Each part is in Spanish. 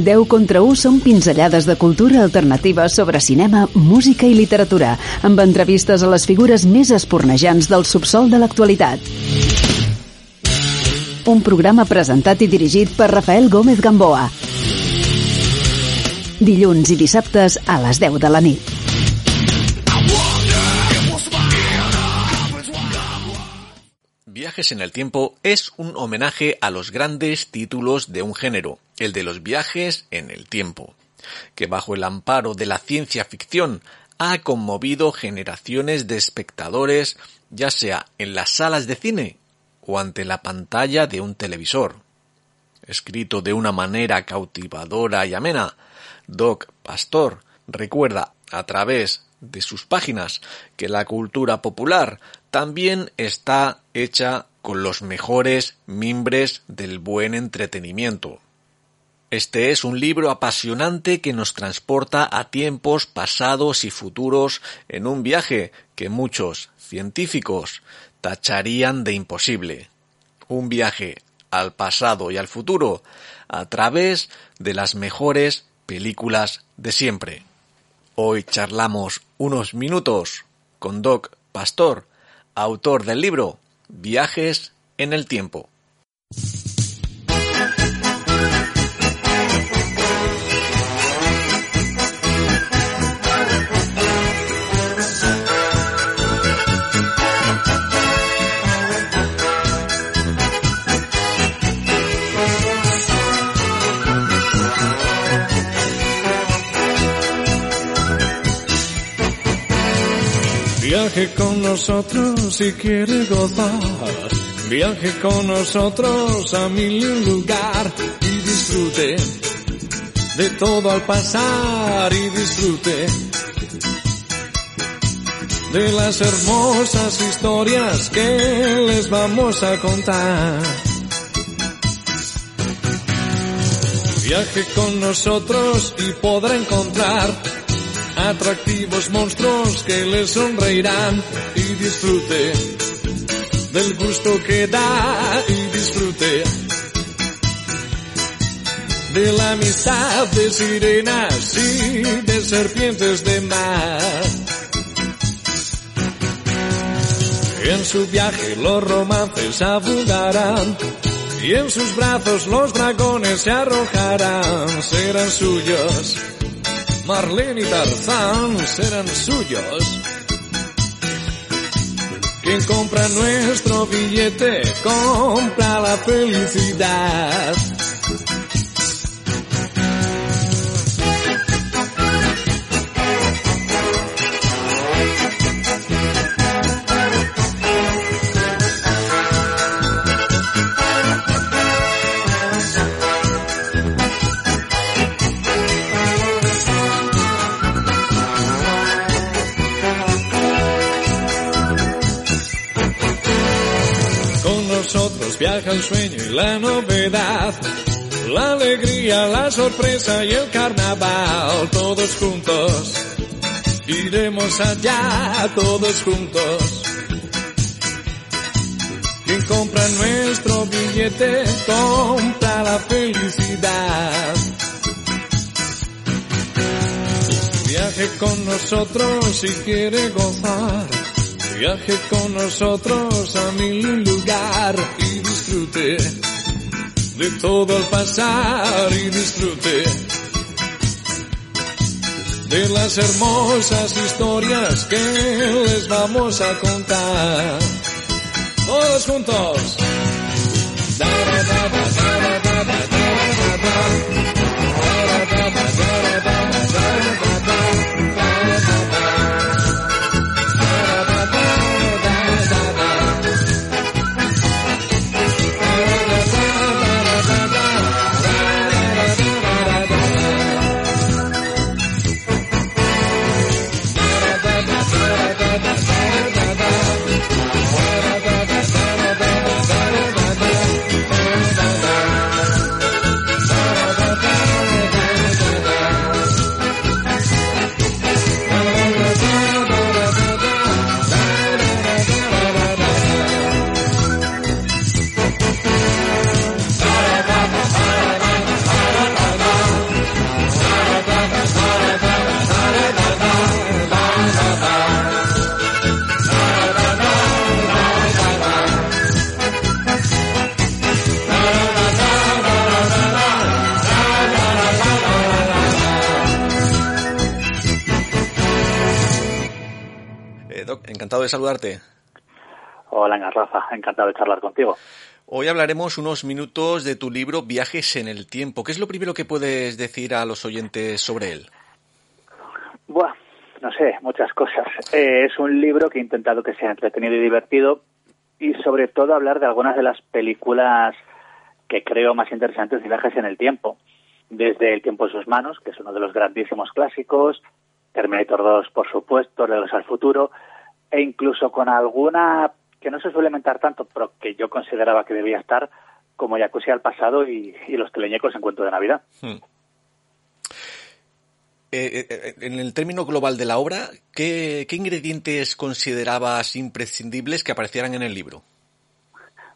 10 contra 1 són pinzellades de cultura alternativa sobre cinema, música i literatura, amb entrevistes a les figures més espornejants del subsol de l'actualitat. Un programa presentat i dirigit per Rafael Gómez Gamboa. Dilluns i dissabtes a les 10 de la nit. En el tiempo es un homenaje a los grandes títulos de un género, el de los viajes en el tiempo, que bajo el amparo de la ciencia ficción ha conmovido generaciones de espectadores, ya sea en las salas de cine o ante la pantalla de un televisor. Escrito de una manera cautivadora y amena, Doc Pastor recuerda a través de sus páginas que la cultura popular también está hecha con los mejores mimbres del buen entretenimiento. Este es un libro apasionante que nos transporta a tiempos pasados y futuros en un viaje que muchos científicos tacharían de imposible. Un viaje al pasado y al futuro a través de las mejores películas de siempre. Hoy charlamos unos minutos con Doc Pastor autor del libro Viajes en el Tiempo. Viaje con nosotros si quiere gozar. Viaje con nosotros a mil lugar y disfrute de todo al pasar y disfrute de las hermosas historias que les vamos a contar. Viaje con nosotros y podrá encontrar atractivos monstruos que le sonreirán y disfrute del gusto que da y disfrute de la amistad de sirenas y de serpientes de mar. En su viaje los romances abundarán y en sus brazos los dragones se arrojarán, serán suyos Marlene y Tarzán serán suyos. Quien compra nuestro billete compra la felicidad. Viaja el sueño y la novedad, la alegría, la sorpresa y el carnaval, todos juntos, iremos allá todos juntos. Quien compra nuestro billete compra la felicidad. Viaje con nosotros si quiere gozar. Viaje con nosotros a mi lugar disfrute de todo el pasar y disfrute de las hermosas historias que les vamos a contar. Todos juntos. de saludarte. Hola, Rafa, encantado de charlar contigo. Hoy hablaremos unos minutos de tu libro Viajes en el Tiempo. ¿Qué es lo primero que puedes decir a los oyentes sobre él? Buah, no sé, muchas cosas. Eh, es un libro que he intentado que sea entretenido y divertido y sobre todo hablar de algunas de las películas que creo más interesantes de viajes en el tiempo. Desde El tiempo en sus manos, que es uno de los grandísimos clásicos, Terminator 2, por supuesto, Regreso al futuro, e incluso con alguna que no se suele mentar tanto, pero que yo consideraba que debía estar, como Jacuzzi al pasado y, los teleñecos en cuento de Navidad. Hmm. Eh, eh, en el término global de la obra, ¿qué, ingredientes considerabas imprescindibles que aparecieran en el libro?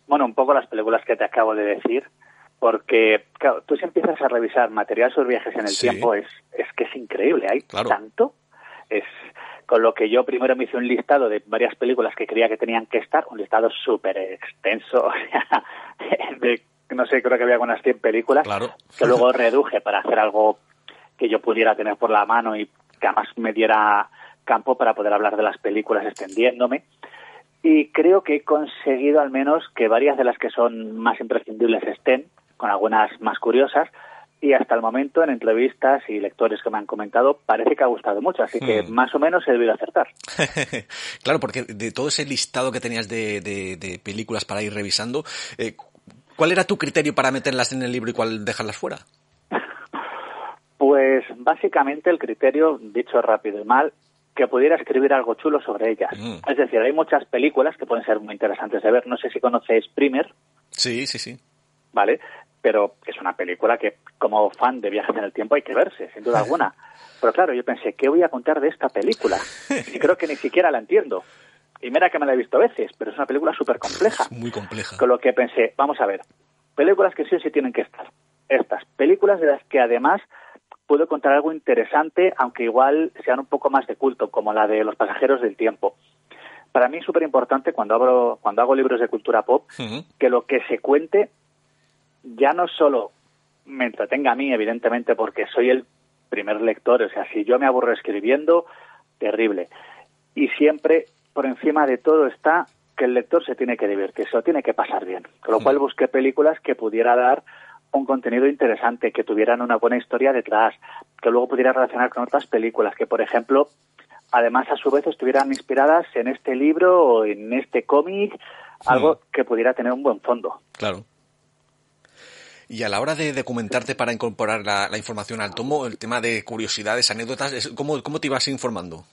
Bueno, un poco las películas que te acabo de decir, porque claro, tú si empiezas a revisar material sobre viajes en el tiempo, es, es que es increíble, hay tanto, es con lo que yo primero me hice un listado de varias películas que creía que tenían que estar, un listado súper extenso, de, no sé, creo que había unas 100 películas, que luego reduje para hacer algo que yo pudiera tener por la mano y que además me diera campo para poder hablar de las películas extendiéndome. Y creo que he conseguido al menos que varias de las que son más imprescindibles estén, con algunas más curiosas, y hasta el momento en entrevistas y lectores que me han comentado parece que ha gustado mucho, así que hmm. más o menos he debido acertar. claro, porque de todo ese listado que tenías de, películas para ir revisando, eh, ¿cuál era tu criterio para meterlas en el libro y cuál dejarlas fuera? Pues básicamente el criterio, dicho rápido y mal, que pudiera escribir algo chulo sobre ellas. Hmm. Es decir, hay muchas películas que pueden ser muy interesantes de ver. No sé si conocéis Primer. Sí, sí, sí. ¿Vale? Pero es una película que como fan de viajes en el tiempo hay que verse, sin duda alguna. Pero claro, yo pensé, ¿qué voy a contar de esta película? Y creo que ni siquiera la entiendo. Y mira que me la he visto veces, pero es una película súper compleja. Muy compleja. Con lo que pensé, vamos a ver, películas que sí o sí tienen que estar. Estas, películas de las que además puedo contar algo interesante, aunque igual sean un poco más de culto, como la de Los pasajeros del tiempo. Para mí es súper importante cuando, cuando hago libros de cultura pop que lo que se cuente ya no solo me entretenga a mí, evidentemente, porque soy el primer lector, o sea, si yo me aburro escribiendo, terrible. Y siempre, por encima de todo, está que el lector se tiene que divertir, se lo tiene que pasar bien. Con lo cual busqué películas que pudiera dar un contenido interesante, que tuvieran una buena historia detrás, que luego pudiera relacionar con otras películas, que por ejemplo, además a su vez estuvieran inspiradas en este libro o en este cómic, algo que pudiera tener un buen fondo. Claro. Y a la hora de documentarte para incorporar la, información al tomo, el tema de curiosidades, anécdotas, ¿cómo, ¿cómo te ibas informando?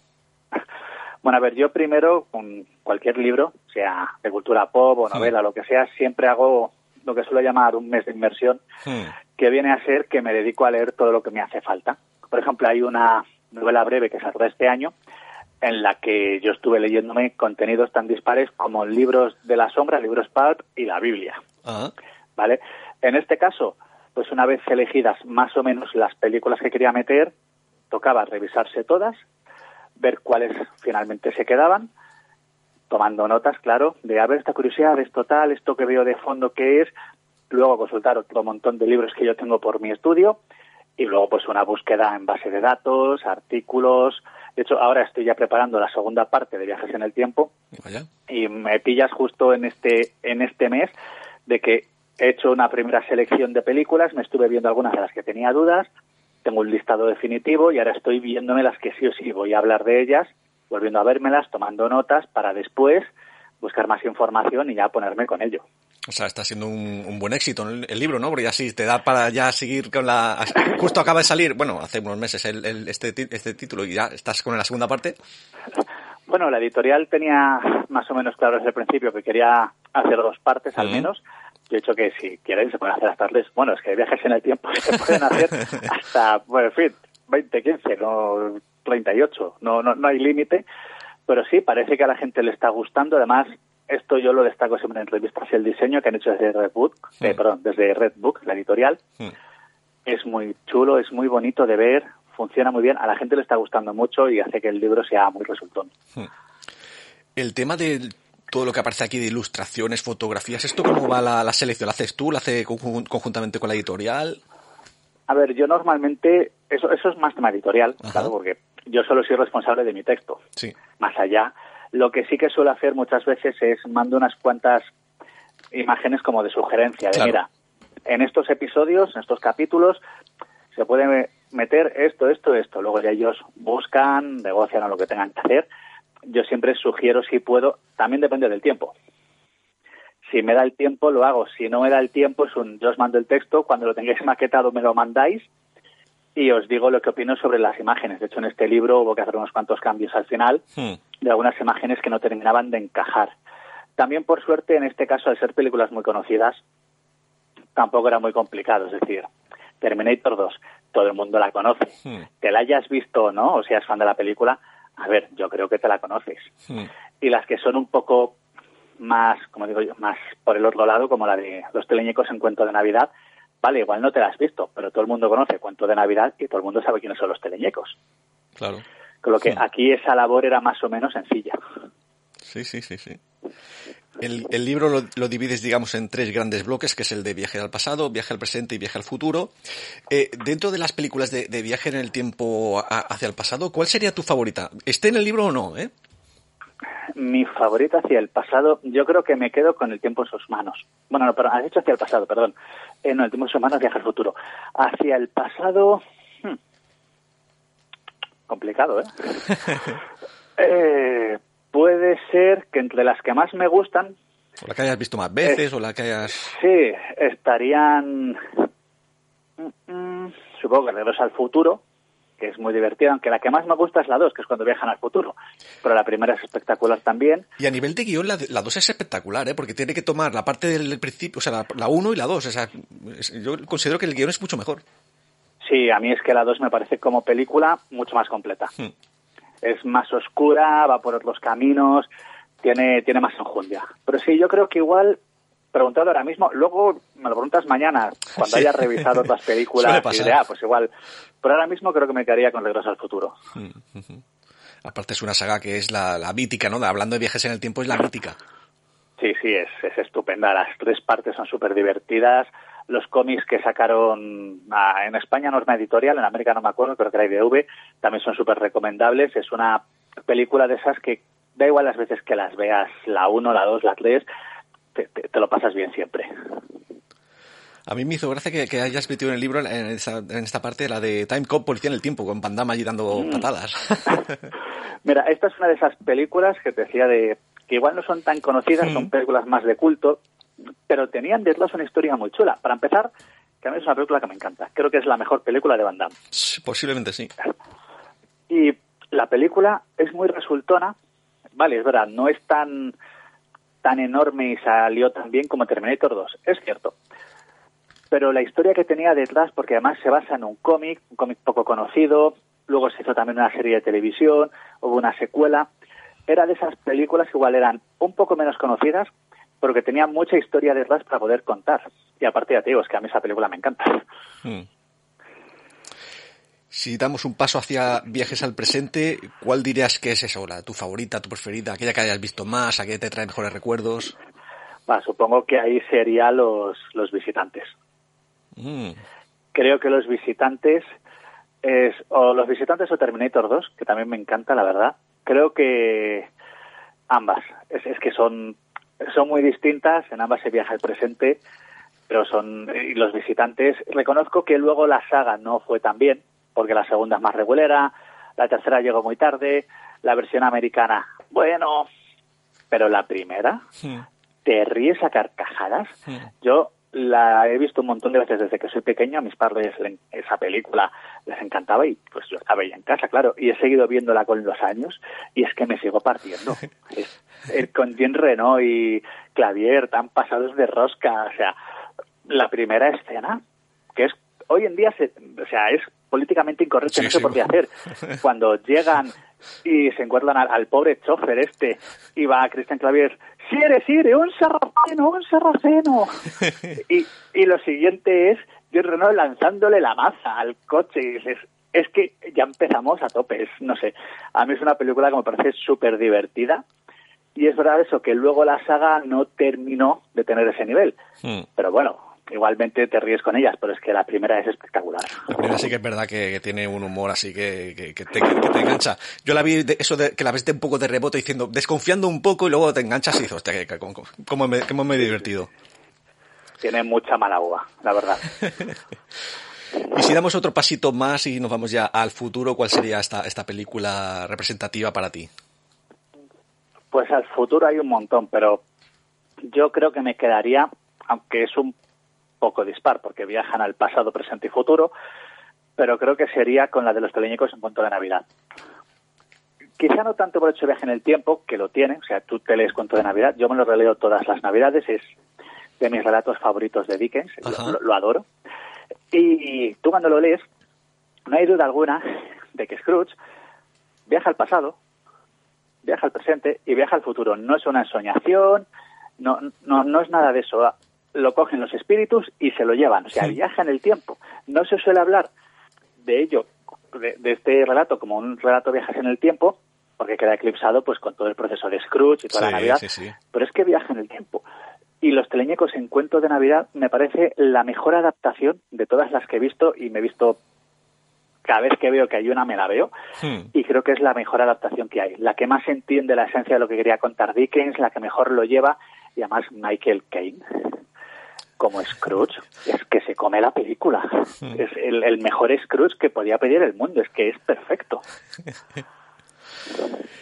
Bueno, a ver, yo primero, con cualquier libro, sea de cultura pop o novela, lo que sea, siempre hago lo que suelo llamar un mes de inmersión, hmm. que viene a ser que me dedico a leer todo lo que me hace falta. Por ejemplo, hay una novela breve que saldrá este año, en la que yo estuve leyéndome contenidos tan dispares como libros de la sombra, libros pulp y la Biblia. Ah. ¿Vale? En este caso, pues una vez elegidas más o menos las películas que quería meter, tocaba revisarse todas, ver cuáles finalmente se quedaban, tomando notas, claro, de a ver esta curiosidad, esto tal, esto que veo de fondo que es, luego consultar otro montón de libros que yo tengo por mi estudio y luego pues una búsqueda en base de datos, artículos. De hecho, ahora estoy ya preparando la segunda parte de Viajes en el Tiempo. Y me pillas justo en este en este mes de que He hecho una primera selección de películas, me estuve viendo algunas de las que tenía dudas, tengo un listado definitivo y ahora estoy viéndome las que sí o sí voy a hablar de ellas, volviendo a vérmelas, tomando notas para después buscar más información y ya ponerme con ello. O sea, está siendo un, buen éxito el, libro, ¿no? Porque ya sí te da para ya seguir con la... Justo acaba de salir, bueno, hace unos meses el, este, este título y ya estás con la segunda parte. Bueno, la editorial tenía más o menos claro desde el principio que quería hacer dos partes al menos, de hecho que si quieren se pueden hacer hasta tardes. Bueno, es que viajes en el tiempo se pueden hacer hasta, bueno, en fin, 20, 15, no 38, no, no, no hay límite. Pero sí, parece que a la gente le está gustando. Además, esto yo lo destaco siempre en entrevistas y el diseño que han hecho desde Redbook, eh, perdón, desde Redbook, la editorial. Es muy chulo, es muy bonito de ver, funciona muy bien, a la gente le está gustando mucho y hace que el libro sea muy resultón. El tema del todo lo que aparece aquí de ilustraciones, fotografías. ¿Esto cómo va la, selección? ¿La haces tú? ¿La hace conjuntamente con la editorial? A ver, yo normalmente, eso, eso es más tema editorial, claro, porque yo solo soy responsable de mi texto. Sí. Más allá, Lo que sí que suelo hacer muchas veces es mando unas cuantas imágenes como de sugerencia, de mira, en estos episodios, en estos capítulos, se puede meter esto, esto, esto. Luego ya ellos buscan, negocian o lo que tengan que hacer. Yo siempre sugiero si puedo, también depende del tiempo. Si me da el tiempo, lo hago. Si no me da el tiempo, es un, yo os mando el texto, cuando lo tengáis maquetado me lo mandáis y os digo lo que opino sobre las imágenes. De hecho, en este libro hubo que hacer unos cuantos cambios al final hmm. de algunas imágenes que no terminaban de encajar. También, por suerte, en este caso, al ser películas muy conocidas, tampoco era muy complicado. Es decir, Terminator 2, todo el mundo la conoce. Hmm. Que la hayas visto o no, o seas fan de la película, a ver, yo creo que te la conoces. Y las que son un poco más, como digo yo, más por el otro lado, como la de los teleñecos en cuento de Navidad, vale, igual no te la has visto, pero todo el mundo conoce cuento de Navidad y todo el mundo sabe quiénes son los teleñecos. Claro. Con lo que aquí esa labor era más o menos sencilla. Sí, sí, sí, sí. El, libro lo, divides, digamos, en tres grandes bloques, que es el de viaje al pasado, viaje al presente y viaje al futuro. Eh, dentro de las películas de, viaje en el tiempo hacia el pasado, ¿cuál sería tu favorita? ¿Esté en el libro o no? Eh? Mi favorita hacia el pasado, yo creo que me quedo con el tiempo en sus manos. Bueno, no, perdón, has dicho hacia el pasado, perdón. Eh, no, el tiempo en sus manos, viaje al futuro. Hacia el pasado, hmm, complicado, ¿eh? eh puede ser que entre las que más me gustan... O la que hayas visto más veces, o la que hayas... Sí, estarían... Mm, supongo que Regreso al Futuro, que es muy divertida, aunque la que más me gusta es la 2, que es cuando viajan al futuro. Pero la primera es espectacular también. Y a nivel de guion, la, 2 es espectacular, ¿eh? porque tiene que tomar la parte del principio, o sea, la 1 y la 2. O sea, yo considero que el guion es mucho mejor. Sí, a mí es que la 2 me parece como película mucho más completa. Hmm es más oscura, va por otros caminos, tiene, tiene más enjundia. Pero sí, yo creo que igual, preguntado ahora mismo, luego me lo preguntas mañana, cuando hayas revisado otras películas, y ah, pues igual. Pero ahora mismo creo que me quedaría con Regreso al Futuro. Aparte es una saga que es la, la mítica, ¿no? Hablando de viajes en el tiempo, es la mítica. Sí, sí, es, es estupenda. Las tres partes son súper divertidas los cómics que sacaron en España, no es una editorial, en América no me acuerdo, creo que era IDV, también son súper recomendables. Es una película de esas que da igual las veces que las veas, la 1, la 2, la 3, te, te, lo pasas bien siempre. A mí me hizo gracia que, hayas metido en el libro, en, esta parte, la de Time Cop, Policía en el Tiempo, con Van allí dando mm. patadas. Mira, esta es una de esas películas que te decía de que igual no son tan conocidas, son películas más de culto, pero tenían detrás una historia muy chula. Para empezar, que a mí es una película que me encanta. Creo que es la mejor película de Van Damme. posiblemente sí. Y la película es muy resultona. Vale, es verdad, no es tan, tan enorme y salió tan bien como Terminator 2. Es cierto. Pero la historia que tenía detrás, porque además se basa en un cómic, un cómic poco conocido, luego se hizo también una serie de televisión, hubo una secuela, era de esas películas que igual eran un poco menos conocidas, pero que tenía mucha historia detrás para poder contar. Y aparte, ya te digo, es que a mí esa película me encanta. Hmm. Si damos un paso hacia viajes al presente, ¿cuál dirías que es esa ¿Tu favorita, tu preferida? ¿Aquella que hayas visto más? ¿Aquella que te trae mejores recuerdos? supongo que ahí sería los, los visitantes. Hmm. Creo que los visitantes es o los visitantes o Terminator 2, que también me encanta, la verdad. Creo que ambas. Es, es que son son muy distintas, en ambas se viaja el presente, pero son y los visitantes. Reconozco que luego la saga no fue tan bien, porque la segunda es más regulera, la tercera llegó muy tarde, la versión americana, bueno, pero la primera, te ríes a carcajadas. Yo la he visto un montón de veces desde que soy pequeño, a mis padres esa película les encantaba y pues yo estaba ahí en casa, claro, y he seguido viéndola con los años y es que me sigo partiendo. es, con Jean Reno y Clavier tan pasados de rosca, o sea, la primera escena, que es hoy en día, se, o sea, es políticamente incorrecto, no sé por qué hacer. Cuando llegan y se encuentran al, pobre chofer este y va a Cristian Clavier, Sire, Sire, un sarraceno, un sarraceno. y, y lo siguiente es Jean Renault lanzándole la maza al coche y dices, es que ya empezamos a tope, no sé, a mí es una película que me parece súper divertida y es verdad eso, que luego la saga no terminó de tener ese nivel, hmm. pero bueno, igualmente te ríes con ellas, pero es que la primera es espectacular. La primera sí que es verdad que, tiene un humor así que, te, engancha. Yo la vi, de, eso de, que la ves de un poco de rebote diciendo, desconfiando un poco y luego te enganchas y dices, hostia, cómo, me, cómo me he divertido. Tiene mucha mala uva, la verdad. Y si damos otro pasito más y nos vamos ya al futuro, ¿cuál sería esta, esta película representativa para ti? Pues al futuro hay un montón, pero yo creo que me quedaría, aunque es un poco dispar, porque viajan al pasado, presente y futuro, pero creo que sería con la de los teleñecos en cuanto de Navidad. Quizá no tanto por el hecho de viaje en el tiempo, que lo tiene, o sea, tú te lees cuento de Navidad, yo me lo releo todas las Navidades, es de mis relatos favoritos de Dickens, lo, adoro. Y tú cuando lo lees, no hay duda alguna de que Scrooge viaja al pasado, viaja al presente y viaja al futuro. No es una ensoñación, no, no, no es nada de eso. Lo cogen los espíritus y se lo llevan. O sea, viaja en el tiempo. No se suele hablar de ello, de, este relato, como un relato de viajes en el tiempo, porque queda eclipsado pues con todo el proceso de Scrooge y toda la Navidad. Pero es que viaja en el tiempo. Y Los Teleñecos en Cuento de Navidad me parece la mejor adaptación de todas las que he visto y me he visto cada vez que veo que hay una me la veo hmm. y creo que es la mejor adaptación que hay, la que más entiende la esencia de lo que quería contar Dickens, la que mejor lo lleva y además Michael Caine como Scrooge es que se come la película, hmm. es el, mejor Scrooge que podía pedir el mundo, es que es perfecto.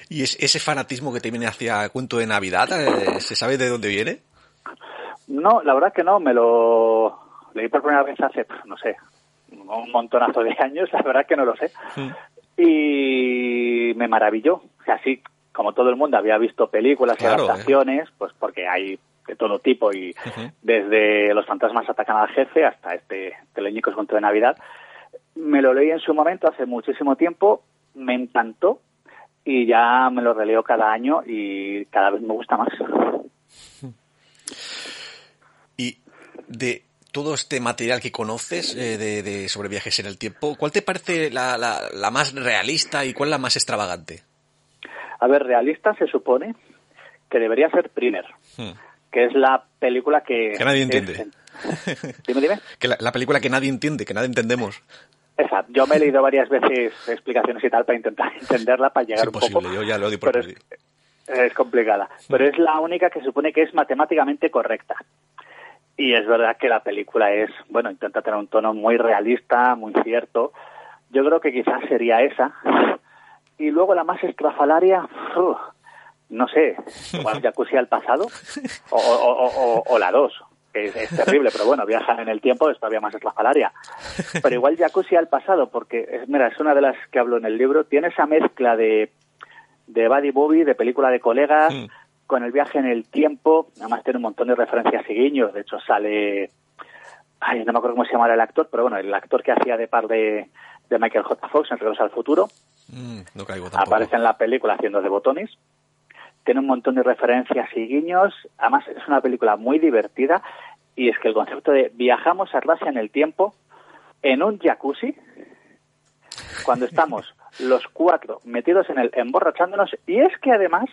¿Y ese fanatismo que te viene hacia cuento de Navidad, eh, se sabe de dónde viene? No, la verdad que no, me lo leí por primera vez hace, no sé, un montonazo de años, la verdad que no lo sé. Y me maravilló. O sea, así como todo el mundo había visto películas y adaptaciones, ¿eh? pues porque hay de todo tipo y desde Los fantasmas atacan al jefe hasta este Teleñicos contra de Navidad. Me lo leí en su momento hace muchísimo tiempo, me encantó y ya me lo releo cada año y cada vez me gusta más. Y de todo este material que conoces eh, de, sobre viajes en el tiempo, ¿cuál te parece la, la, más realista y cuál la más extravagante? A ver, realista se supone que debería ser Primer, hmm. Que es la película que... Que nadie entiende. dime, dime. Que la, película que nadie entiende, que nadie entendemos. Exacto. Yo me he leído varias veces explicaciones y tal para intentar entenderla, para llegar un poco. yo ya lo digo por es, es complicada. Pero es la única que supone que es matemáticamente correcta. Y es verdad que la película es, bueno, intenta tener un tono muy realista, muy cierto. Yo creo que quizás sería esa. Y luego la más estrafalaria, no sé, igual Jacuzzi al pasado o, la dos, que es, terrible, pero bueno, viajan en el tiempo, es todavía más estrafalaria. Pero igual Jacuzzi al pasado, porque, es, mira, es una de las que hablo en el libro, tiene esa mezcla de, de buddy movie, de película de colegas, mm con el viaje en el tiempo, además tiene un montón de referencias y guiños, de hecho sale, ay, no me acuerdo cómo se llama el actor, pero bueno, el actor que hacía de par de, Michael J. Fox en Regreso al Futuro, mm, no caigo aparece en la película haciendo de botones, tiene un montón de referencias y guiños, además es una película muy divertida y es que el concepto de viajamos a Rusia en el tiempo en un jacuzzi, cuando estamos los cuatro metidos en el emborrachándonos y es que además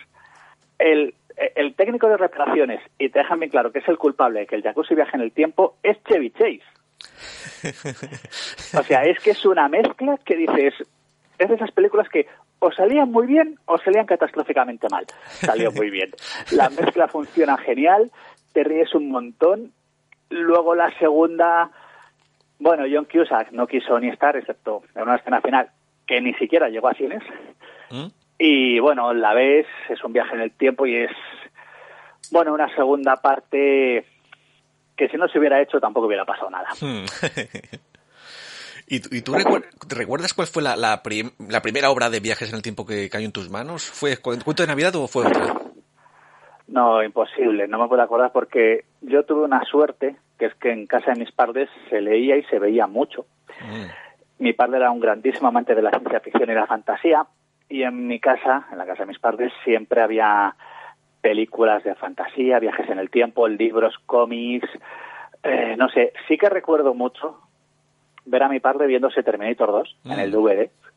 el, el técnico de reparaciones, y te dejan bien claro que es el culpable de que el jacuzzi viaje en el tiempo, es Chevy Chase. O sea, es que es una mezcla que dices, es de esas películas que o salían muy bien o salían catastróficamente mal. Salió muy bien. La mezcla funciona genial, te ríes un montón. Luego la segunda, bueno, John Cusack no quiso ni estar, excepto en una escena final que ni siquiera llegó a cines. ¿Mm? Y bueno, la ves, es un viaje en el tiempo y es, bueno, una segunda parte que si no se hubiera hecho tampoco hubiera pasado nada. Hmm. ¿Y, tú recuerdas cuál fue la, primera obra de viajes en el tiempo que cayó en tus manos? ¿Fue Cuento de Navidad o fue otra? No, imposible, no me puedo acordar porque yo tuve una suerte, que es que en casa de mis padres se leía y se veía mucho. Hmm. Mi padre era un grandísimo amante de la ciencia ficción y la fantasía, y en mi casa, en la casa de mis padres, siempre había películas de fantasía, viajes en el tiempo, libros, cómics, eh, no sé, sí que recuerdo mucho ver a mi padre viéndose Terminator 2 en el DVD. Mm.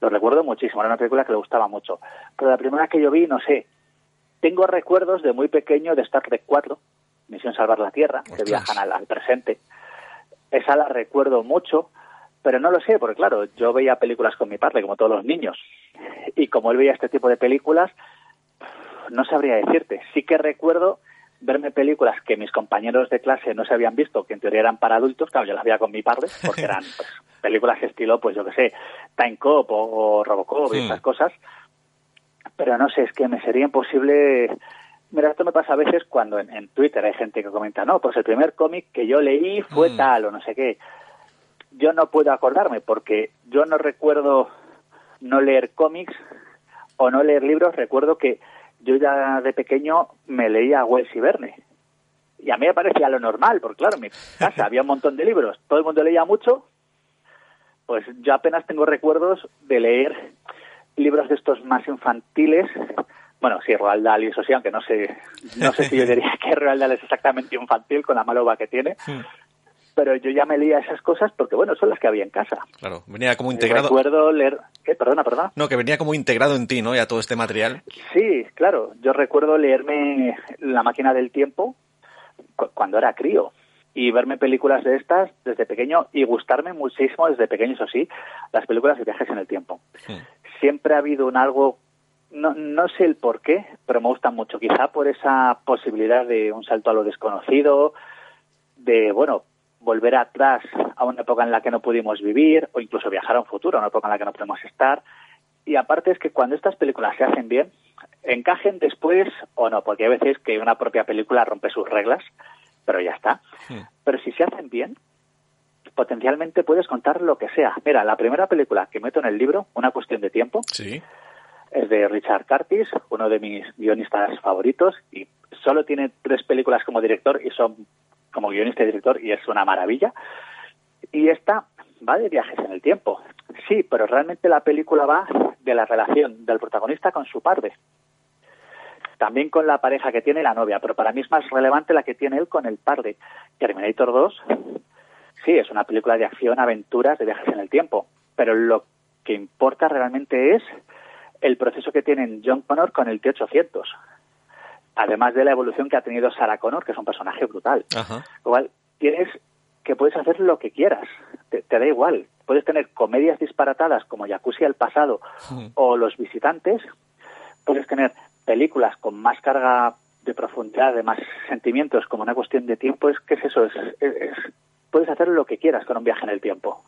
Lo recuerdo muchísimo, era una película que le gustaba mucho. Pero la primera que yo vi, no sé, tengo recuerdos de muy pequeño de Star Trek 4, Misión Salvar la Tierra, que viajan al, al presente. Esa la recuerdo mucho, pero no lo sé, porque claro, yo veía películas con mi padre, como todos los niños, y como él veía este tipo de películas, no sabría decirte. Sí que recuerdo verme películas que mis compañeros de clase no se habían visto, que en teoría eran para adultos, claro, yo las veía con mi padre, porque eran pues, películas estilo, pues yo qué sé, Time Cop o, Robocop y esas cosas, pero no sé, es que me sería imposible... Mira, esto me pasa a veces cuando en, Twitter hay gente que comenta, no, pues el primer cómic que yo leí fue mm. tal o no sé qué. Yo no puedo acordarme porque yo no recuerdo no leer cómics o no leer libros, recuerdo que yo ya de pequeño me leía Wells y Verne. Y a mí me parecía lo normal, porque claro, en mi casa había un montón de libros, todo el mundo leía mucho, pues yo apenas tengo recuerdos de leer libros de estos más infantiles. Bueno, sí, Roald Dahl y eso sí, aunque no sé, no sé si yo diría que Roald Dahl es exactamente infantil con la maloba que tiene, pero yo ya me leía esas cosas porque, bueno, son las que había en casa. Claro, venía como integrado. Recuerdo leer. ¿Qué? Perdona, perdona. No, que venía como integrado en ti, ¿no? Ya todo este material. Sí, claro. Yo recuerdo leerme La máquina del tiempo cuando era crío y verme películas de estas desde pequeño y gustarme muchísimo desde pequeño, eso sí, las películas de viajes en el tiempo. Siempre ha habido un algo no, no sé el por qué, pero me gustan mucho. Quizá por esa posibilidad de un salto a lo desconocido, de, bueno, volver atrás a una época en la que no pudimos vivir o incluso viajar a un futuro, a una época en la que no podemos estar. Y aparte es que cuando estas películas se hacen bien, encajen después o no, porque hay veces que una propia película rompe sus reglas, pero ya está. Pero si se hacen bien, potencialmente puedes contar lo que sea. Mira, la primera película que meto en el libro, Una cuestión de tiempo, sí. es de Richard Curtis, uno de mis guionistas favoritos, y solo tiene tres películas como director y son como guionista y director y es una maravilla. Y esta va de viajes en el tiempo. Sí, pero realmente la película va de la relación del protagonista con su padre. También con la pareja que tiene la novia, pero para mí es más relevante la que tiene él con el padre. Terminator 2, sí, es una película de acción, aventuras, de viajes en el tiempo, pero lo que importa realmente es el proceso que tienen John Connor con el T-800 además de la evolución que ha tenido Sarah Connor, que es un personaje brutal. Igual tienes que puedes hacer lo que quieras, te, da igual. Puedes tener comedias disparatadas como Jacuzzi al pasado o Los visitantes, puedes tener películas con más carga de profundidad, de más sentimientos, como una cuestión de tiempo, es que es eso, es, puedes hacer lo que quieras con un viaje en el tiempo.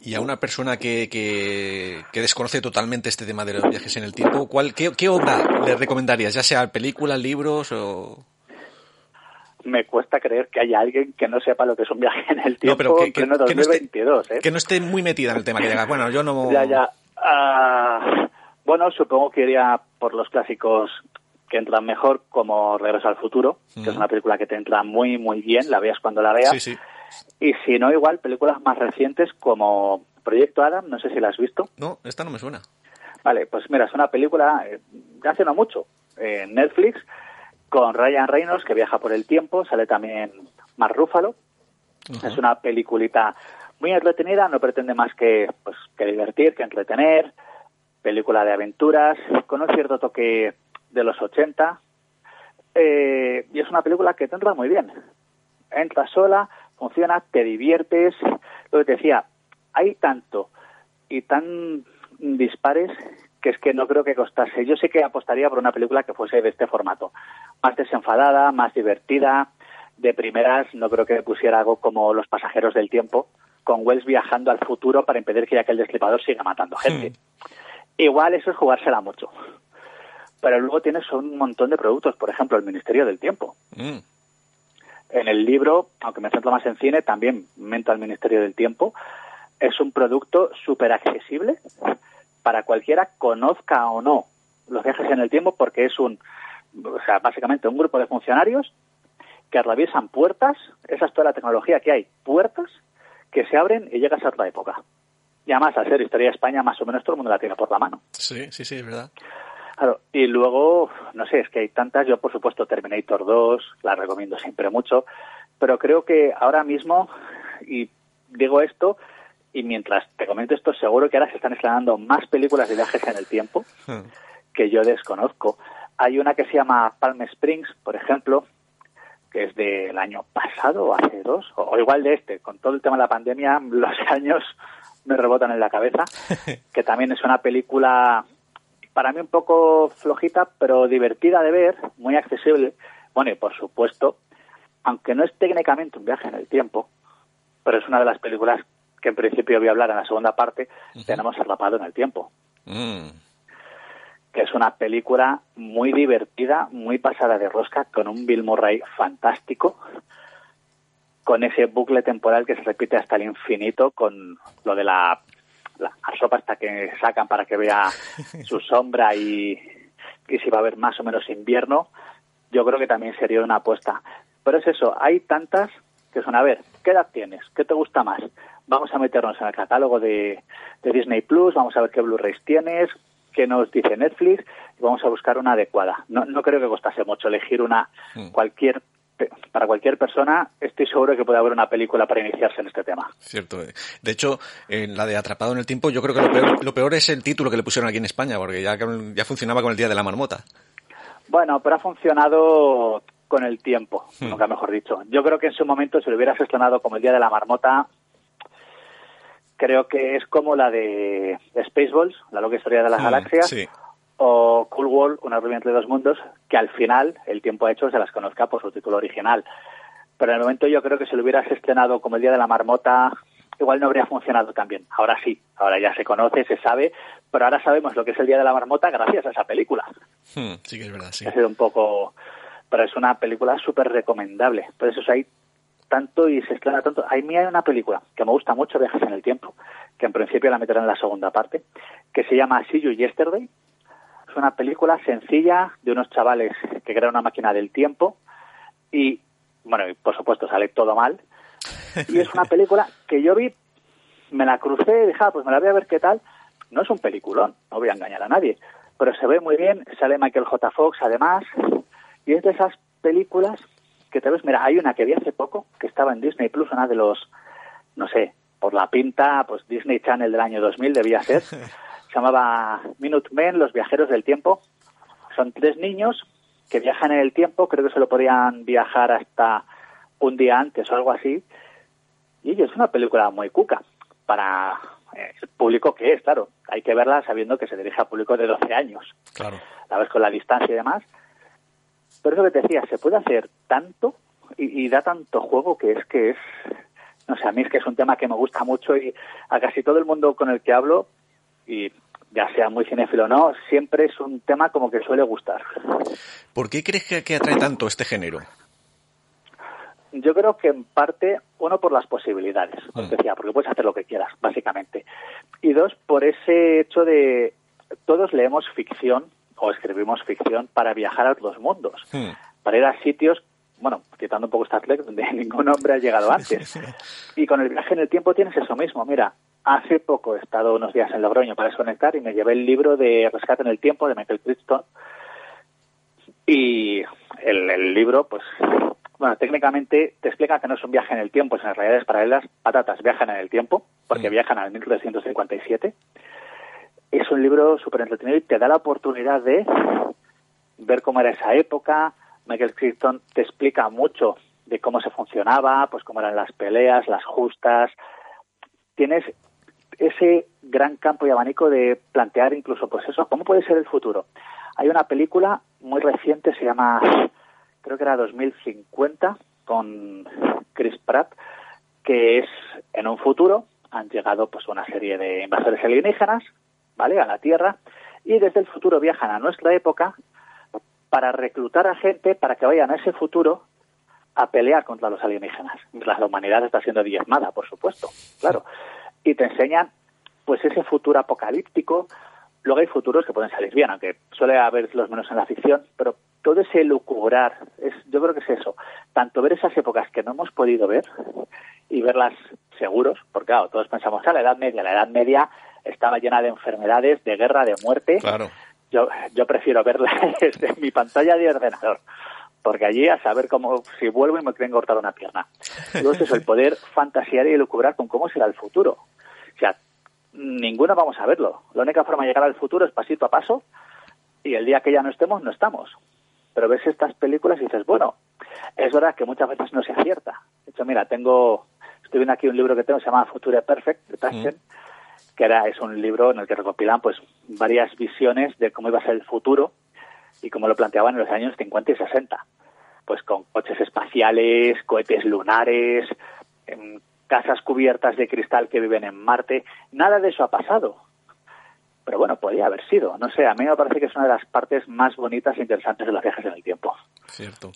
Y a una persona que, que, desconoce totalmente este tema de los viajes en el tiempo, ¿cuál, qué, obra le recomendarías? Ya sea películas, libros o...? me cuesta creer que haya alguien que no sepa lo que es un viaje en el tiempo no, pero que, no esté, ¿eh? que no esté muy metida en el tema, que diga, bueno, yo no... Ya, ya. Ah, bueno, supongo que iría por los clásicos que entran mejor, como Regreso al Futuro, que es una película que te entra muy, muy bien, la veas cuando la veas. Sí, sí. Y si no, igual películas más recientes como Proyecto Adam, no sé si la has visto. No, esta no me suena. Vale, pues mira, es una película eh, de hace no mucho, en Netflix, con Ryan Reynolds, que viaja por el tiempo, sale también Mark Ruffalo. Es una peliculita muy entretenida, no pretende más que, pues, que divertir, que entretener, película de aventuras, con un cierto toque de los 80, eh, y es una película que te entra muy bien. Entra sola, funciona, te diviertes. Lo que te decía, hay tanto y tan dispares que es que no creo que costase. Yo sé que apostaría por una película que fuese de este formato. Más desenfadada, más divertida. De primeras, no creo que pusiera algo como Los pasajeros del tiempo, con Wells viajando al futuro para impedir que aquel destripador siga matando gente. Igual eso es jugársela mucho. Pero luego tienes un montón de productos, por ejemplo, el Ministerio del Tiempo. Mm. En el libro, aunque me centro más en cine, también mento al Ministerio del Tiempo. Es un producto súper accesible para cualquiera, conozca o no los viajes en el tiempo, porque es un, o sea, básicamente un grupo de funcionarios que atraviesan puertas, esa es toda la tecnología que hay, puertas que se abren y llegas a otra época. Y además, al ser historia de España, más o menos todo el mundo la tiene por la mano. Sí, sí, sí, es verdad. Claro, y luego, no sé, es que hay tantas, yo por supuesto Terminator 2, la recomiendo siempre mucho, pero creo que ahora mismo, y digo esto, y mientras te comento esto, seguro que ahora se están estrenando más películas de viajes en el tiempo que yo desconozco. Hay una que se llama Palm Springs, por ejemplo, que es del año pasado hace dos, o igual de este, con todo el tema de la pandemia, los años me rebotan en la cabeza, que también es una película para mí un poco flojita, pero divertida de ver, muy accesible. Bueno, y por supuesto, aunque no es técnicamente un viaje en el tiempo, pero es una de las películas que en principio voy a hablar en la segunda parte, tenemos Arrapado en el tiempo. Mm. Que es una película muy divertida, muy pasada de rosca, con un Bill Murray fantástico, con ese bucle temporal que se repite hasta el infinito, con lo de la la, sopa hasta que sacan para que vea su sombra y, si va a haber más o menos invierno, yo creo que también sería una apuesta. Pero es eso, hay tantas que son, a ver, ¿qué edad tienes? ¿Qué te gusta más? Vamos a meternos en el catálogo de, Disney Plus, vamos a ver qué Blu-rays tienes, qué nos dice Netflix y vamos a buscar una adecuada. No, no creo que costase mucho elegir una mm. cualquier para cualquier persona estoy seguro que puede haber una película para iniciarse en este tema. Cierto. De hecho, en la de Atrapado en el Tiempo, yo creo que lo peor, es el título que le pusieron aquí en España, porque ya, ya funcionaba con el Día de la Marmota. Bueno, pero ha funcionado con el tiempo, hmm. nunca mejor dicho. Yo creo que en su momento, si lo hubieras estrenado como el Día de la Marmota, creo que es como la de Spaceballs, la loca historia de las hmm, galaxias, sí o Cool World, una rubia entre dos mundos, que al final el tiempo ha hecho se las conozca por su título original. Pero en el momento yo creo que si lo hubieras estrenado como el Día de la Marmota, igual no habría funcionado tan bien. Ahora sí, ahora ya se conoce, se sabe, pero ahora sabemos lo que es el Día de la Marmota gracias a esa película. Hmm, sí que es verdad, sí. Ha sido un poco... Pero es una película súper recomendable. Por eso hay tanto y se estrena tanto. A mí hay una película que me gusta mucho, Viajes en el Tiempo, que en principio la meterán en la segunda parte, que se llama See You Yesterday, una película sencilla de unos chavales que crean una máquina del tiempo y, bueno, y por supuesto sale todo mal. Y es una película que yo vi, me la crucé y dije, ah, pues me la voy a ver qué tal. No es un peliculón, no voy a engañar a nadie, pero se ve muy bien, sale Michael J. Fox además, y es de esas películas que te ves, mira, hay una que vi hace poco, que estaba en Disney Plus, una de los, no sé, por la pinta, pues Disney Channel del año 2000 debía ser, se llamaba Men, los viajeros del tiempo. Son tres niños que viajan en el tiempo, creo que se lo podían viajar hasta un día antes o algo así. Y es una película muy cuca para eh, el público que es, claro. Hay que verla sabiendo que se dirige a público de 12 años. Claro. La ves con la distancia y demás. Pero eso que te decía, se puede hacer tanto y, y da tanto juego que es que es no sé, a mí es que es un tema que me gusta mucho y a casi todo el mundo con el que hablo, y ya sea muy cinéfilo o no, siempre es un tema como que suele gustar. ¿Por qué crees que, atrae tanto este género? Yo creo que en parte, uno, por las posibilidades, mm. decía, porque puedes hacer lo que quieras, básicamente. Y dos, por ese hecho de todos leemos ficción o escribimos ficción para viajar a otros mundos, mm. para ir a sitios, bueno, citando un poco Star Trek, donde ningún hombre ha llegado antes. y con el viaje en el tiempo tienes eso mismo. Mira, Hace poco he estado unos días en Logroño para desconectar y me llevé el libro de Rescate en el Tiempo de Michael Crichton. Y el, libro, pues, bueno, técnicamente te explica que no es un viaje en el tiempo, sino en realidades paralelas. Patatas viajan en el tiempo, porque viajan al 1357. Es un libro súper entretenido y te da la oportunidad de ver cómo era esa época. Michael Crichton te explica mucho de cómo se funcionaba, pues cómo eran las peleas, las justas. Tienes ese gran campo y abanico de plantear incluso, pues eso, ¿cómo puede ser el futuro? Hay una película muy reciente, se llama, creo que era 2050, con Chris Pratt, que es en un futuro, han llegado pues una serie de invasores alienígenas, ¿vale?, a la Tierra, y desde el futuro viajan a nuestra época para reclutar a gente para que vayan a ese futuro a pelear contra los alienígenas. La humanidad está siendo diezmada, por supuesto, claro y te enseñan pues ese futuro apocalíptico. Luego hay futuros que pueden salir bien, aunque suele haber los menos en la ficción, pero todo ese lucubrar, es, yo creo que es eso, tanto ver esas épocas que no hemos podido ver y verlas seguros, porque claro, todos pensamos, a ah, la Edad Media, la Edad Media estaba llena de enfermedades, de guerra, de muerte. Claro. Yo, yo prefiero verla desde mi pantalla de ordenador, porque allí a saber cómo, si vuelvo y me quieren cortar una pierna. Entonces el poder fantasear y lucubrar con cómo será el futuro. O sea, ninguno vamos a verlo. La única forma de llegar al futuro es pasito a paso y el día que ya no estemos, no estamos. Pero ves estas películas y dices, bueno, es verdad que muchas veces no se acierta. De hecho, mira, tengo, estoy viendo aquí un libro que tengo, se llama Future Perfect, de Taschen, que era, es un libro en el que recopilan pues varias visiones de cómo iba a ser el futuro y cómo lo planteaban en los años 50 y 60. Pues con coches espaciales, cohetes lunares, em, casas cubiertas de cristal que viven en Marte. Nada de eso ha pasado pero bueno, podría haber sido. No sé, a mí me parece que es una de las partes más bonitas e interesantes de los viajes en el tiempo. Cierto.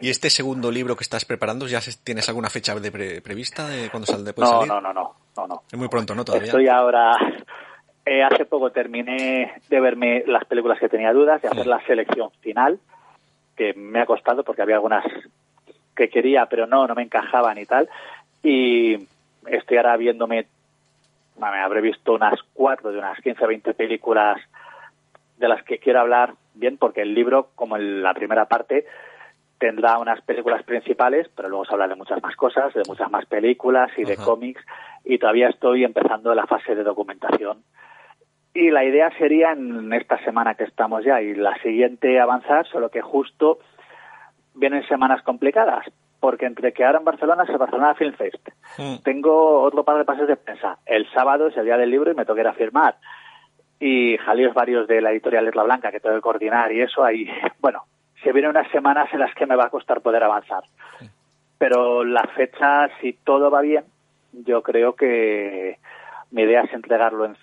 ¿Y este segundo libro que estás preparando, ya tienes alguna fecha de prevista de cuándo sale, puede no, salir? No, no, no, no, no. Es muy pronto, ¿no? Todavía. Estoy ahora... Eh, hace poco terminé de verme las películas que tenía dudas, de hacer la selección final, que me ha costado porque había algunas que quería, pero no, no me encajaban y tal. Y estoy ahora viéndome me habré visto unas cuatro de unas 15 o 20 películas de las que quiero hablar bien, porque el libro, como en la primera parte, tendrá unas películas principales, pero luego se habla de muchas más cosas, de muchas más películas y de cómics, y todavía estoy empezando la fase de documentación. Y la idea sería en esta semana que estamos ya y la siguiente avanzar, solo que justo vienen semanas complicadas, porque entre que ahora en Barcelona se Barcelona Film Fest, mm. tengo otro par de pases de prensa. El sábado es el día del libro y me toca ir a firmar. Y jaleos varios de la editorial Isla Blanca que tengo que coordinar y eso ahí, bueno, se vienen unas semanas en las que me va a costar poder avanzar. Pero la fecha, si todo va bien, yo creo que mi idea es entregarlo en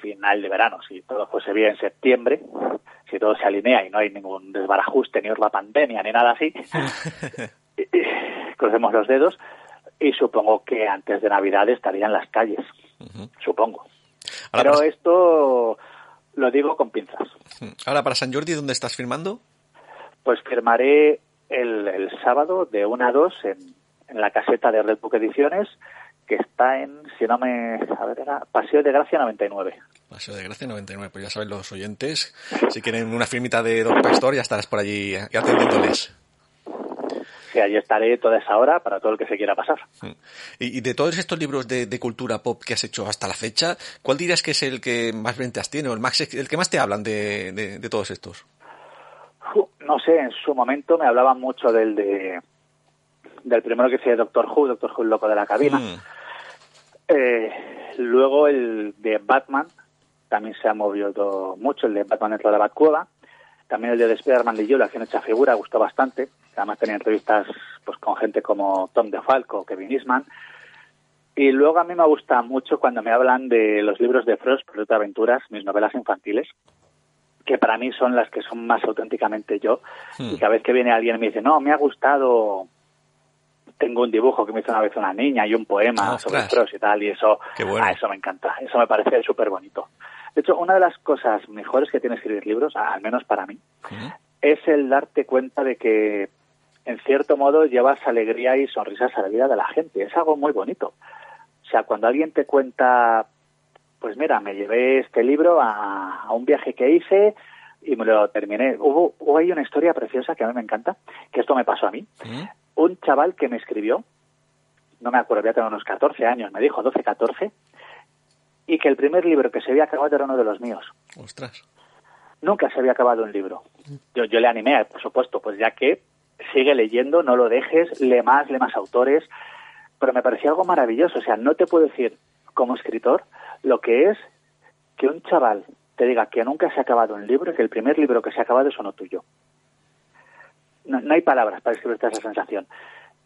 final de verano, si todo fuese bien en septiembre, si todo se alinea y no hay ningún desbarajuste, ni la pandemia, ni nada así, crucemos los dedos y supongo que antes de Navidad estaría en las calles, supongo. Pero esto lo digo con pinzas. Ahora, para San Jordi, ¿dónde estás firmando? Pues firmaré el, el sábado de 1 a 2 en, en la caseta de Red Book Ediciones, que está en, si no me... A ver, era Paseo de Gracia 99. Paseo de Gracia 99, pues ya saben los oyentes, si quieren una firmita de Doctor Pastor, ya estarás por allí atendiéndoles que allí estaré toda esa hora para todo el que se quiera pasar. Mm. Y, de todos estos libros de, cultura pop que has hecho hasta la fecha, ¿cuál dirías que es el que más ventas tiene o el, más, el que más te hablan de, todos estos? No sé, en su momento me hablaban mucho del de del primero que hice Doctor Who, Doctor Who el loco de la cabina. Mm. Eh, luego el de Batman, también se ha movido mucho, el de Batman dentro de la Batcueva. También el de Spider-Man de Yo, la acción hecha figura, gustó bastante. Además tenía entrevistas pues con gente como Tom DeFalco, Kevin Eastman. Y luego a mí me gusta mucho cuando me hablan de los libros de Frost, Proyecto de Aventuras, mis novelas infantiles, que para mí son las que son más auténticamente yo. Hmm. Y cada vez que viene alguien y me dice, no, me ha gustado, tengo un dibujo que me hizo una vez una niña y un poema sobre Frost y tal, y eso, a eso me encanta, eso me parece súper bonito. Hecho, una de las cosas mejores que tiene escribir libros, al menos para mí, es el darte cuenta de que, en cierto modo, llevas alegría y sonrisas a la vida de la gente. Es algo muy bonito. O sea, cuando alguien te cuenta, pues mira, me llevé este libro a, un viaje que hice y me lo terminé. Hubo, hubo ahí una historia preciosa que a mí me encanta, que esto me pasó a mí. Un chaval que me escribió, no me acuerdo, ya tengo unos 14 años, me dijo 12, 14, y que el primer libro que se había acabado era uno de los míos. Ostras. Nunca se había acabado un libro. Yo, yo le animé, por supuesto, pues ya que sigue leyendo, no lo dejes, lee más, lee más autores, pero me parecía algo maravilloso. O sea, no te puedo decir como escritor lo que es que un chaval te diga que nunca se ha acabado un libro y que el primer libro que se ha acabado es uno tuyo. No, no hay palabras para describirte esa sensación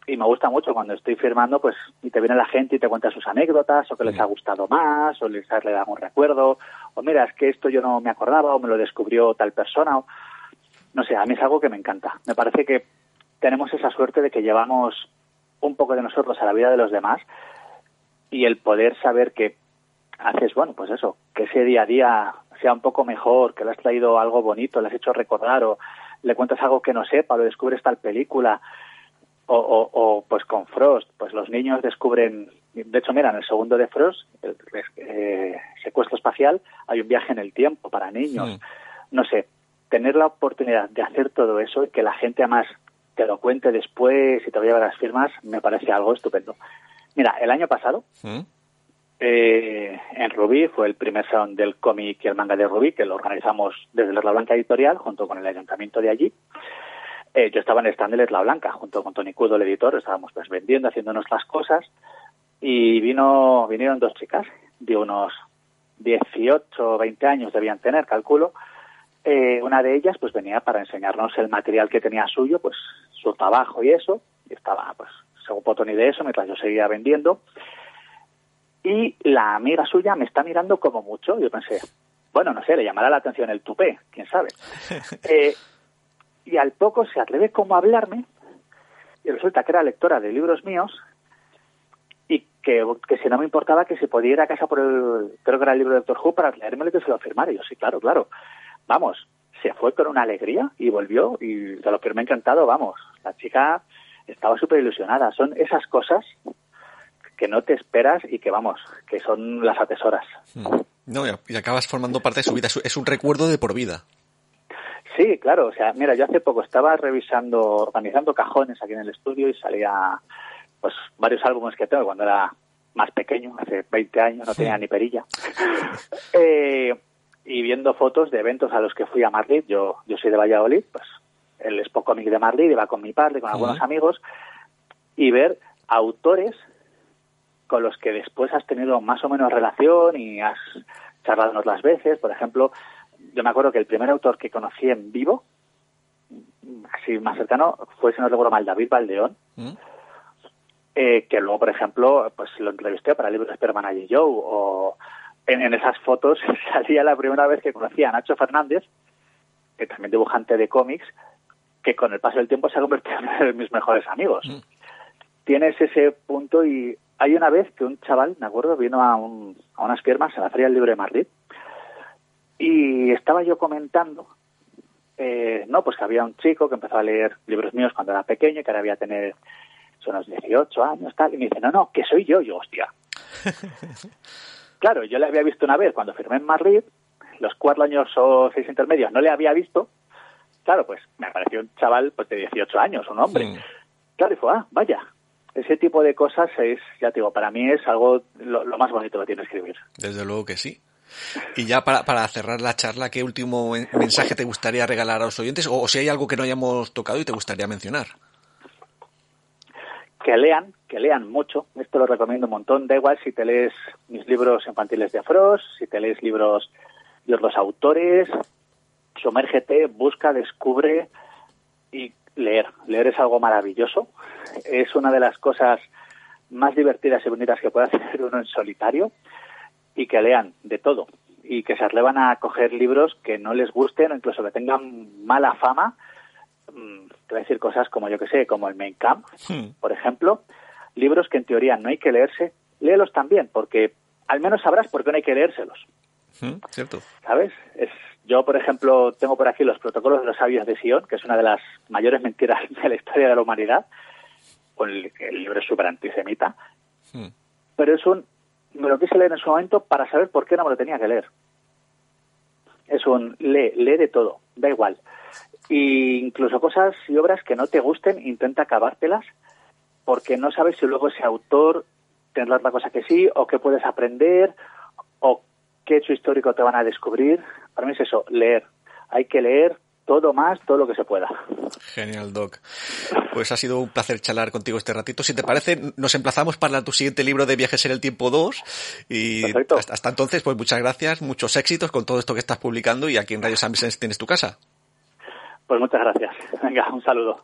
y me gusta mucho cuando estoy firmando, pues, y te viene la gente y te cuenta sus anécdotas, o que les ha gustado más, o les ha dado un recuerdo, o mira, es que esto yo no me acordaba, o me lo descubrió tal persona, o, no sé, a mí es algo que me encanta. Me parece que tenemos esa suerte de que llevamos un poco de nosotros a la vida de los demás, y el poder saber que haces, bueno, pues eso, que ese día a día sea un poco mejor, que le has traído algo bonito, le has hecho recordar, o le cuentas algo que no sepa, lo descubres tal película, o, pues con Frost, pues los niños descubren, de hecho mira, en el segundo de Frost, el, eh, secuestro espacial, hay un viaje en el tiempo para niños. No sé, tener la oportunidad de hacer todo eso y que la gente además te lo cuente después y te vaya a las firmas, me parece algo estupendo. Mira, el año pasado, eh, en Rubí, fue el primer salón del cómic y el manga de Rubí, que lo organizamos desde la Blanca Editorial, junto con el ayuntamiento de allí. Eh, yo estaba en el stand de La Blanca, junto con Tony Cudo, el editor, estábamos pues vendiendo, haciendo nuestras cosas, y vino, vinieron dos chicas de unos 18 o 20 años debían tener, calculo. Eh, una de ellas pues venía para enseñarnos el material que tenía suyo, pues su trabajo y eso, y estaba pues se ocupó Tony de eso mientras yo seguía vendiendo y la amiga suya me está mirando como mucho. Yo pensé, bueno, no sé, le llamará la atención el tupé, quién sabe. Eh, y al poco se atreve como a hablarme y resulta que era lectora de libros míos y que, que si no me importaba que se podía ir a casa por el, creo que era el libro de Doctor Who para y que se lo firmara. Y yo, sí, claro, claro. Vamos, se fue con una alegría y volvió y de lo que me ha encantado, vamos, la chica estaba súper ilusionada. Son esas cosas que no te esperas y que vamos, que son las atesoras. Hmm. No, y acabas formando parte de su vida, es un recuerdo de por vida. Sí, claro, o sea, mira, yo hace poco estaba revisando, organizando cajones aquí en el estudio y salía pues varios álbumes que tengo cuando era más pequeño, hace 20 años, no tenía ni perilla. eh, y viendo fotos de eventos a los que fui a Madrid, yo, yo soy de Valladolid, pues el Expo Comic de Madrid, iba con mi padre, con algunos amigos, y ver autores con los que después has tenido más o menos relación y has charlado unas veces. Por ejemplo, yo me acuerdo que el primer autor que conocí en vivo, así más cercano, fue, si no recuerdo mal, David Valdeón, ¿Mm? eh, que luego, por ejemplo, pues lo entrevisté para el libro de Superman y Joe, o en, esas fotos salía la primera vez que conocí a Nacho Fernández, que también dibujante de cómics, que con el paso del tiempo se ha convertido en uno de mis mejores amigos. ¿Mm? Tienes ese punto y hay una vez que un chaval, me acuerdo, vino a, unas firmas a la Feria del Libro de Madrid y estaba yo comentando, eh, no, pues que había un chico que empezó a leer libros míos cuando era pequeño, que ahora había tener unos 18 años, tal, y me dice, no, no, que soy yo, yo, hostia. claro, yo le había visto una vez cuando firmé en Madrid, los cuatro años o seis intermedios no le había visto, claro, pues me apareció un chaval pues de 18 años, un hombre. Claro, y fue, ah, vaya, ese tipo de cosas es, ya te digo, para mí es algo lo, más bonito que tiene escribir. Desde luego que sí. Y ya para, para, cerrar la charla, ¿qué último mensaje te gustaría regalar a los oyentes? O, si hay algo que no hayamos tocado y te gustaría mencionar. Que lean, que lean mucho. Esto lo recomiendo un montón. Da igual si te lees mis libros infantiles de Frost, si te lees libros de los autores. Sumérgete, busca, descubre y leer. Leer es algo maravilloso. Es una de las cosas más divertidas y bonitas que puede hacer uno en solitario y que lean de todo y que se atrevan a coger libros que no les gusten o incluso que tengan mala fama. Mm, te voy a decir cosas como yo que sé, como el Main Camp, hmm. por ejemplo. Libros que en teoría no hay que leerse, léelos también, porque al menos sabrás por qué no hay que leérselos. Hmm, cierto. ¿Sabes? Es, yo, por ejemplo, tengo por aquí los protocolos de los sabios de Sion, que es una de las mayores mentiras de la historia de la humanidad. Con el, libro es súper antisemita. Hmm. Pero es un. Me lo quise leer en su momento para saber por qué no me lo tenía que leer. Es un. Lee, lee de todo, da igual. Y incluso cosas y obras que no te gusten, intenta acabártelas, porque no sabes si luego ese autor tendrá otra cosa que sí, o qué puedes aprender, o qué hecho histórico te van a descubrir. Para mí es eso, leer. Hay que leer todo más, todo lo que se pueda. Genial, Doc. Pues ha sido un placer charlar contigo este ratito. Si te parece, nos emplazamos para tu siguiente libro de Viajes en el Tiempo 2. Y hasta, entonces, pues muchas gracias, muchos éxitos con todo esto que estás publicando y aquí en Radio San Vicente tienes tu casa. Pues muchas gracias. Venga, un saludo.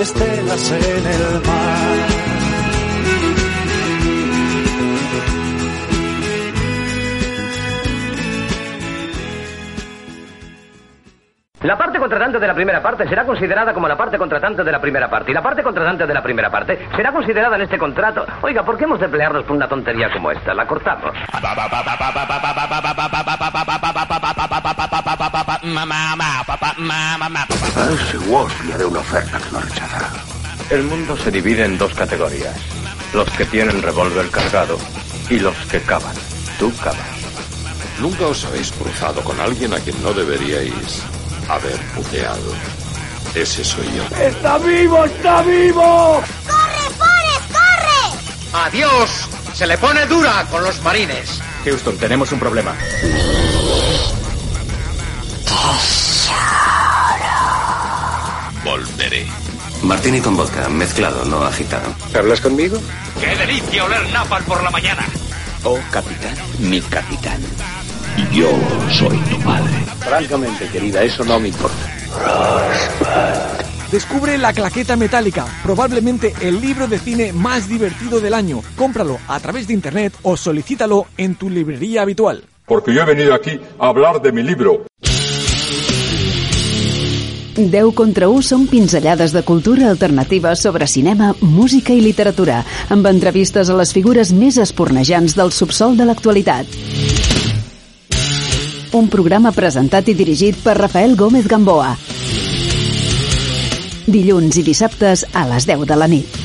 estelas en el mar. La parte contratante de la primera parte será considerada como la parte contratante de la primera parte. Y la parte contratante de la primera parte será considerada en este contrato. Oiga, ¿por qué hemos de pelearnos por una tontería como esta? La cortamos. Es de una oferta que no rechazará. El mundo se divide en dos categorías. Los que tienen revólver cargado y los que cavan. Tú cavas. Nunca os habéis cruzado con alguien a quien no deberíais haber puteado. Ese soy yo. ¡Está vivo! ¡Está vivo! ¡Corre, Forrest, corre! ¡Adiós! Se le pone dura con los marines. Houston, tenemos un problema. Martini con vodka, mezclado, no agitado. ¿Hablas conmigo? ¡Qué delicia oler napal por la mañana! Oh, capitán, mi capitán. Yo soy tu padre. Francamente, querida, eso no me importa. Descubre La Claqueta Metálica, probablemente el libro de cine más divertido del año. Cómpralo a través de internet o solicítalo en tu librería habitual. Porque yo he venido aquí a hablar de mi libro. 10 contra 1 són pinzellades de cultura alternativa sobre cinema, música i literatura, amb entrevistes a les figures més espornejants del subsol de l'actualitat. Un programa presentat i dirigit per Rafael Gómez Gamboa. Dilluns i dissabtes a les 10 de la nit.